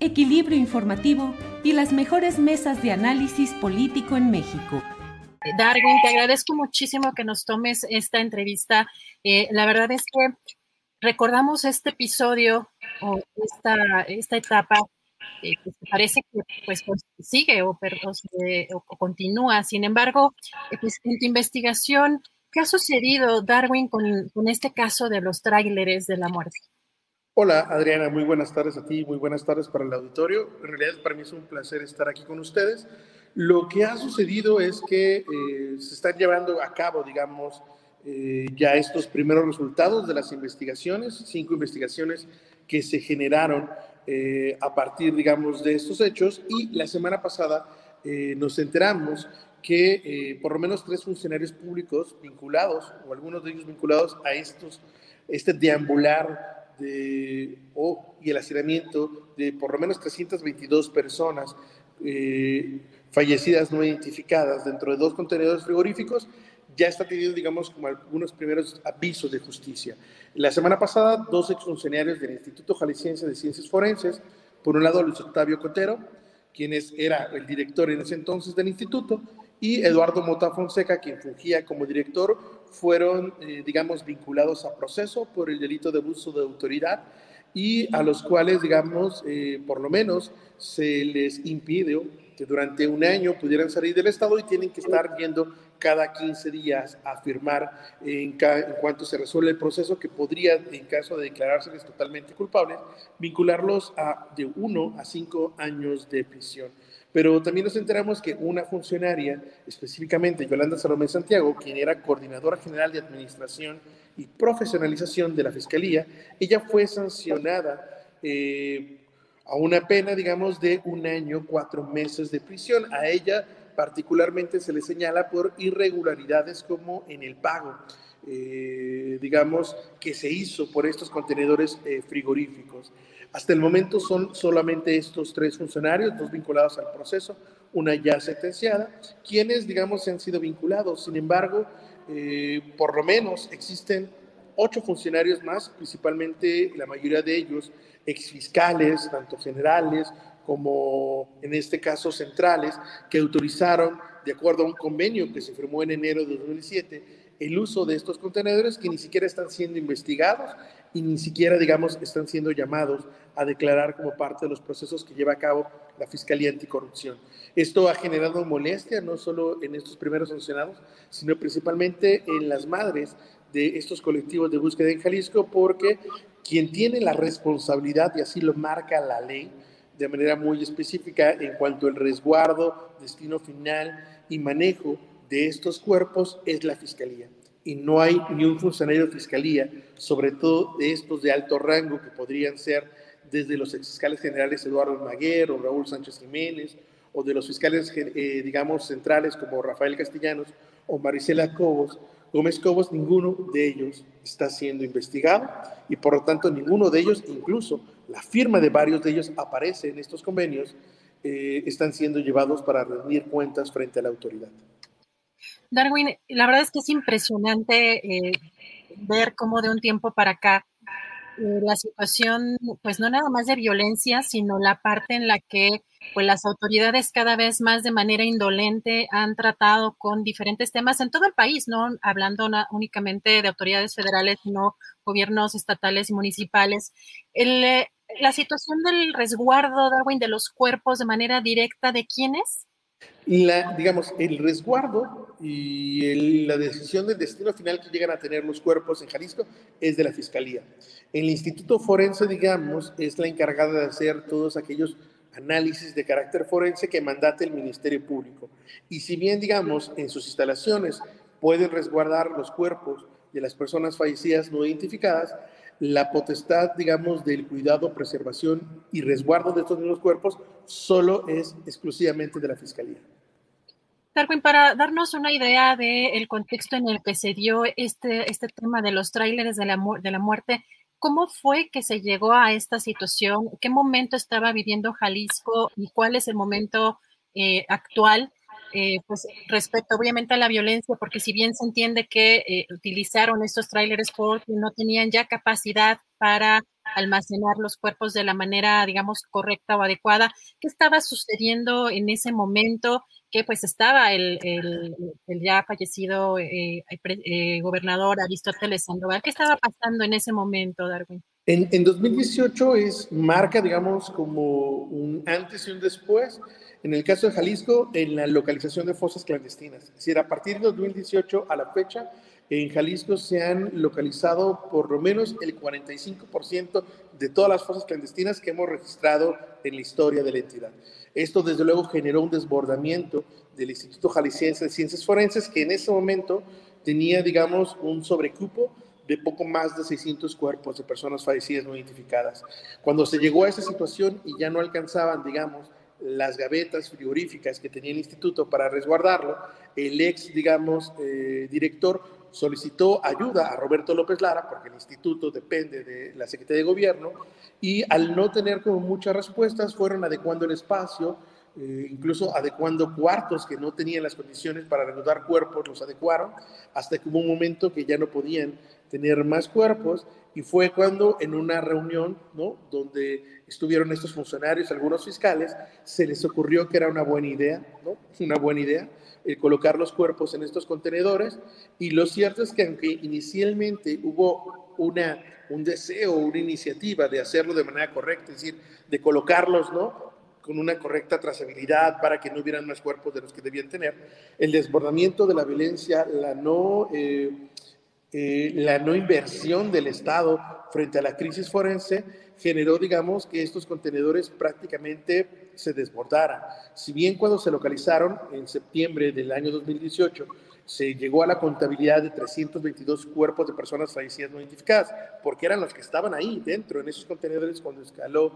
equilibrio informativo y las mejores mesas de análisis político en México. Darwin, te agradezco muchísimo que nos tomes esta entrevista. Eh, la verdad es que recordamos este episodio o esta, esta etapa eh, que parece que pues, pues, sigue o, per- o se- o continúa. Sin embargo, eh, pues, en tu investigación, ¿qué ha sucedido, Darwin, con, con este caso de los tráileres de la muerte? Hola Adriana, muy buenas tardes a ti, muy buenas tardes para el auditorio. En realidad para mí es un placer estar aquí con ustedes. Lo que ha sucedido es que eh, se están llevando a cabo, digamos, eh, ya estos primeros resultados de las investigaciones, cinco investigaciones que se generaron eh, a partir, digamos, de estos hechos y la semana pasada nos enteramos que por lo menos tres funcionarios públicos vinculados, o algunos de ellos vinculados a estos, este deambular de, o y el hacinamiento de por lo menos 322 personas eh, fallecidas no identificadas dentro de dos contenedores frigoríficos, ya está teniendo, digamos, como algunos primeros avisos de justicia. La semana pasada, dos exfuncionarios del Instituto Jalisciense de Ciencias Forenses, por un lado Luis Octavio Cotero, quien es, era el director en ese entonces del instituto, y Eduardo Mota Fonseca, quien fungía como director, fueron, eh, digamos, vinculados a proceso por el delito de abuso de autoridad y a los cuales, digamos, eh, por lo menos se les impidió que durante un año pudieran salir del Estado y tienen que estar yendo cada 15 días a firmar en, cuanto se resuelve el proceso que podría, en caso de declarárseles totalmente culpables, vincularlos a de 1 a 5 años de prisión. Pero también nos enteramos que una funcionaria, específicamente Yolanda Salomé Santiago, quien era coordinadora general de administración y profesionalización de la Fiscalía, ella fue sancionada eh, a una pena, digamos, de un año, cuatro meses de prisión. A ella particularmente se le señala por irregularidades como en el pago, eh, digamos, que se hizo por estos contenedores eh, frigoríficos. Hasta el momento son solamente estos tres funcionarios, dos vinculados al proceso, una ya sentenciada, quienes, digamos, han sido vinculados. Sin embargo, eh, por lo menos existen ocho funcionarios más, principalmente la mayoría de ellos exfiscales, tanto generales como en este caso centrales, que autorizaron, de acuerdo a un convenio que se firmó en enero de 2007, el uso de estos contenedores que ni siquiera están siendo investigados y ni siquiera, digamos, están siendo llamados a declarar como parte de los procesos que lleva a cabo la Fiscalía Anticorrupción. Esto ha generado molestia no solo en estos primeros sancionados, sino principalmente en las madres de estos colectivos de búsqueda en Jalisco, porque quien tiene la responsabilidad, y así lo marca la ley, de manera muy específica en cuanto al resguardo, destino final y manejo de estos cuerpos es la Fiscalía. Y no hay ni un funcionario de Fiscalía, sobre todo de estos de alto rango, que podrían ser desde los fiscales generales Eduardo Maguer o Raúl Sánchez Jiménez, o de los fiscales, eh, digamos, centrales como Rafael Castellanos o Marisela Cobos, Gómez Cobos, ninguno de ellos está siendo investigado y por lo tanto ninguno de ellos, incluso la firma de varios de ellos aparece en estos convenios, eh, están siendo llevados para rendir cuentas frente a la autoridad. Darwin, la verdad es que es impresionante eh, ver cómo de un tiempo para acá eh, la situación, pues no nada más de violencia, sino la parte en la que pues las autoridades cada vez más de manera indolente han tratado con diferentes temas en todo el país, no hablando únicamente de autoridades federales, sino gobiernos estatales y municipales. Eh, la situación del resguardo, Darwin, de los cuerpos de manera directa, ¿de quiénes? La, digamos, el resguardo y la decisión del destino final que llegan a tener los cuerpos en Jalisco es de la Fiscalía. El Instituto Forense, digamos, es la encargada de hacer todos aquellos análisis de carácter forense que mandate el Ministerio Público. Y si bien, digamos, en sus instalaciones pueden resguardar los cuerpos de las personas fallecidas no identificadas, la potestad, digamos, del cuidado, preservación y resguardo de estos mismos cuerpos solo es exclusivamente de la Fiscalía. Darwin, para darnos una idea del contexto en el que se dio este, este tema de los tráileres de la, de la muerte, ¿cómo fue que se llegó a esta situación? ¿Qué momento estaba viviendo Jalisco y cuál es el momento eh, actual? Eh, pues respecto obviamente a la violencia, porque si bien se entiende que eh, utilizaron estos trailers porque no tenían ya capacidad para almacenar los cuerpos de la manera, digamos, correcta o adecuada, ¿qué estaba sucediendo en ese momento? Que pues estaba el, el, ya fallecido eh, gobernador Aristóteles Sandoval. ¿Qué estaba pasando en ese momento, Darwin? En, en 2018 es marca, digamos, como un antes y un después en el caso de Jalisco, en la localización de fosas clandestinas. Es decir, a partir de 2018 a la fecha, en Jalisco se han localizado por lo menos el 45% de todas las fosas clandestinas que hemos registrado en la historia de la entidad. Esto, desde luego, generó un desbordamiento del Instituto Jalisciense de Ciencias Forenses, que en ese momento tenía, digamos, un sobrecupo de poco más de 600 cuerpos de personas fallecidas no identificadas. Cuando se llegó a esa situación y ya no alcanzaban, digamos, las gavetas frigoríficas que tenía el instituto para resguardarlo, el ex, digamos, eh, director solicitó ayuda a Roberto López Lara, porque el instituto depende de la Secretaría de Gobierno, y al no tener como muchas respuestas, fueron adecuando el espacio, eh, incluso adecuando cuartos que no tenían las condiciones para resguardar cuerpos, los adecuaron, hasta que hubo un momento que ya no podían tener más cuerpos, y fue cuando en una reunión, ¿no? Donde estuvieron estos funcionarios, algunos fiscales, se les ocurrió que era una buena idea, ¿no? Una buena idea, el colocar los cuerpos en estos contenedores. Y lo cierto es que aunque inicialmente hubo una, un deseo, una iniciativa de hacerlo de manera correcta, es decir, de colocarlos, ¿no? Con una correcta trazabilidad para que no hubieran más cuerpos de los que debían tener. El desbordamiento de la violencia, la no, eh, eh, la no inversión del Estado frente a la crisis forense generó, digamos, que estos contenedores prácticamente se desbordaran. Si bien cuando se localizaron en septiembre del año 2018, se llegó a la contabilidad de 322 cuerpos de personas fallecidas no identificadas, porque eran los que estaban ahí dentro, en esos contenedores, cuando escaló,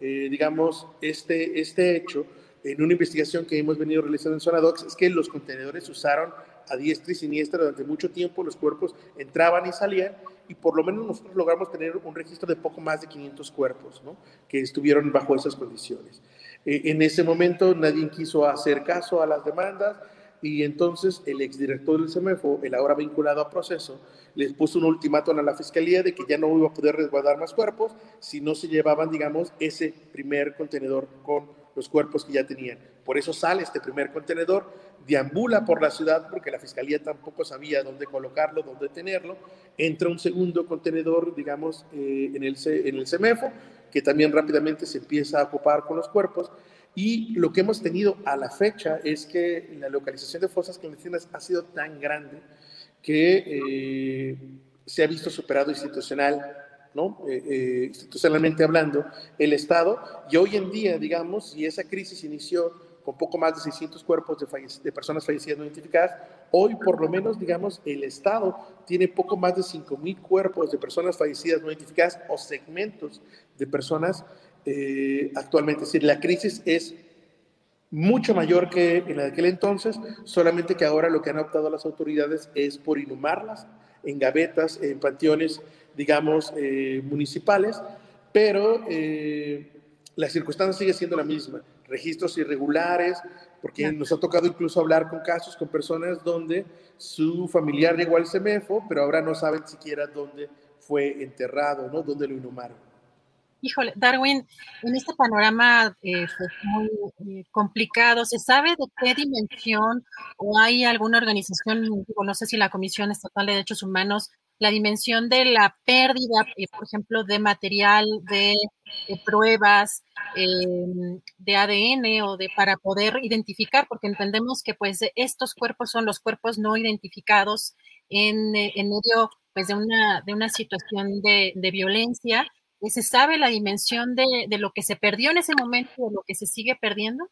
eh, digamos, este, este hecho, en una investigación que hemos venido realizando en Sonadox, es que los contenedores usaron a diestra y siniestra durante mucho tiempo, los cuerpos entraban y salían, y por lo menos nosotros logramos tener un registro de poco más de 500 cuerpos ¿no? que estuvieron bajo esas condiciones. Eh, en ese momento nadie quiso hacer caso a las demandas y entonces el exdirector del CEMEFO, el ahora vinculado a proceso, les puso un ultimátum a la fiscalía de que ya no iba a poder resguardar más cuerpos si no se llevaban, digamos, ese primer contenedor con los cuerpos que ya tenían. Por eso sale este primer contenedor, deambula por la ciudad porque la fiscalía tampoco sabía dónde colocarlo, dónde tenerlo. Entra un segundo contenedor, digamos, eh, en, el, en el CEMEFO, que también rápidamente se empieza a ocupar con los cuerpos. Y lo que hemos tenido a la fecha es que la localización de fosas clandestinas ha sido tan grande que eh, se ha visto superado institucional ¿no? Eh, eh, institucionalmente hablando, el Estado. Y hoy en día, digamos, si esa crisis inició con poco más de 600 cuerpos de, de, personas fallecidas no identificadas, hoy por lo menos, digamos, el Estado tiene poco más de 5.000 cuerpos de personas fallecidas no identificadas o segmentos de personas eh, actualmente. Es decir, la crisis es mucho mayor que en aquel entonces, solamente que ahora lo que han optado las autoridades es por inhumarlas en gavetas, en panteones digamos, eh, municipales, pero eh, la circunstancia sigue siendo la misma. Registros irregulares, porque nos ha tocado incluso hablar con casos, con personas donde su familiar llegó al CEMEFO, pero ahora no saben siquiera dónde fue enterrado, ¿no? ¿Dónde lo inhumaron? Híjole, Darwin, en este panorama eh, muy eh, complicado, ¿se sabe de qué dimensión o hay alguna organización, no sé si la Comisión Estatal de Derechos Humanos, la dimensión de la pérdida, eh, por ejemplo, de material, de, pruebas, em, de ADN o de para poder identificar, porque entendemos que pues estos cuerpos son los cuerpos no identificados en, en medio pues de una, de una situación de, de violencia ¿Se sabe la dimensión de, de, lo que se perdió en ese momento o lo que se sigue perdiendo?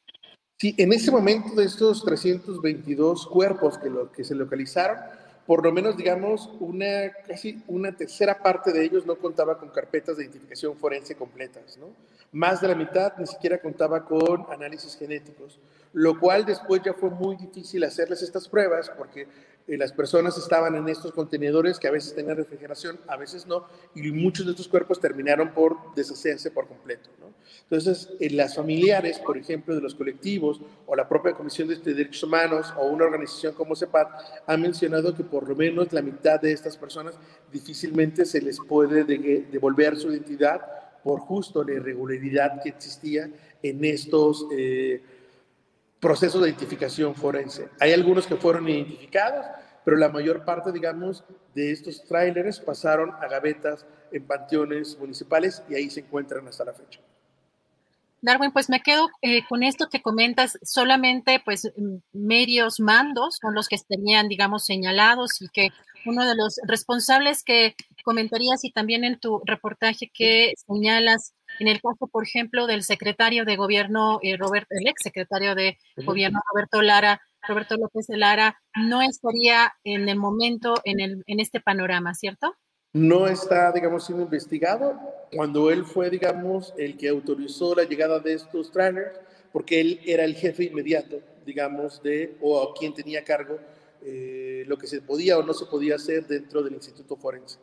Sí, en ese momento de estos 322 cuerpos que, lo, que se localizaron, por lo menos, digamos, una, casi una tercera parte de ellos no contaba con carpetas de identificación forense completas, ¿no? Más de la mitad ni siquiera contaba con análisis genéticos, lo cual después ya fue muy difícil hacerles estas pruebas porque las personas estaban en estos contenedores que a veces tenían refrigeración, a veces no, y muchos de estos cuerpos terminaron por deshacerse por completo. ¿no? Entonces, en las familiares, por ejemplo, de los colectivos o la propia Comisión de Derechos Humanos o una organización como CEPAT han mencionado que por lo menos la mitad de estas personas difícilmente se les puede devolver su identidad por justo la irregularidad que existía en estos... Eh, proceso de identificación forense. Hay algunos que fueron identificados, pero la mayor parte, digamos, de estos tráileres pasaron a gavetas en panteones municipales y ahí se encuentran hasta la fecha. Darwin, pues me quedo eh, con esto que comentas, solamente pues medios mandos son los que estarían, digamos, señalados y que uno de los responsables que comentarías y también en tu reportaje que señalas en el caso, por ejemplo, del secretario de gobierno, eh, Roberto, el ex secretario de gobierno, Roberto Lara, Roberto López de Lara, no estaría en el momento en, el, en este panorama, ¿cierto? No está, digamos, siendo investigado cuando él fue, digamos, el que autorizó la llegada de estos trailers, porque él era el jefe inmediato, digamos, de, o a quien tenía cargo eh, lo que se podía o no se podía hacer dentro del Instituto Forense.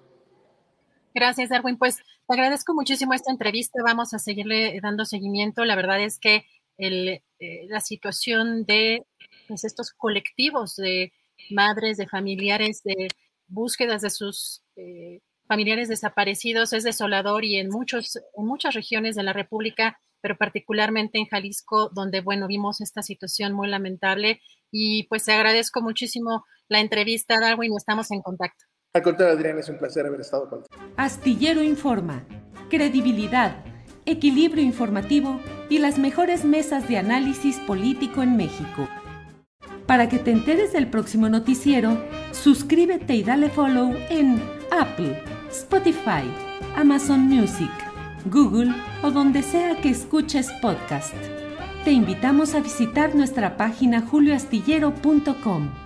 Gracias, Darwin. Pues te agradezco muchísimo esta entrevista. Vamos a seguirle dando seguimiento. La verdad es que el, eh, la situación de pues, estos colectivos de madres, de familiares, de búsquedas de sus eh, familiares desaparecidos es desolador y en, muchos, en muchas regiones de la República, pero particularmente en Jalisco, donde, bueno, vimos esta situación muy lamentable. Y pues te agradezco muchísimo la entrevista, Darwin, estamos en contacto. Al Adrián, es un placer haber estado. Astillero Informa. Credibilidad, equilibrio informativo y las mejores mesas de análisis político en México. Para que te enteres del próximo noticiero, suscríbete y dale follow en Apple, Spotify, Amazon Music, Google o donde sea que escuches podcast. Te invitamos a visitar nuestra página julioastillero.com.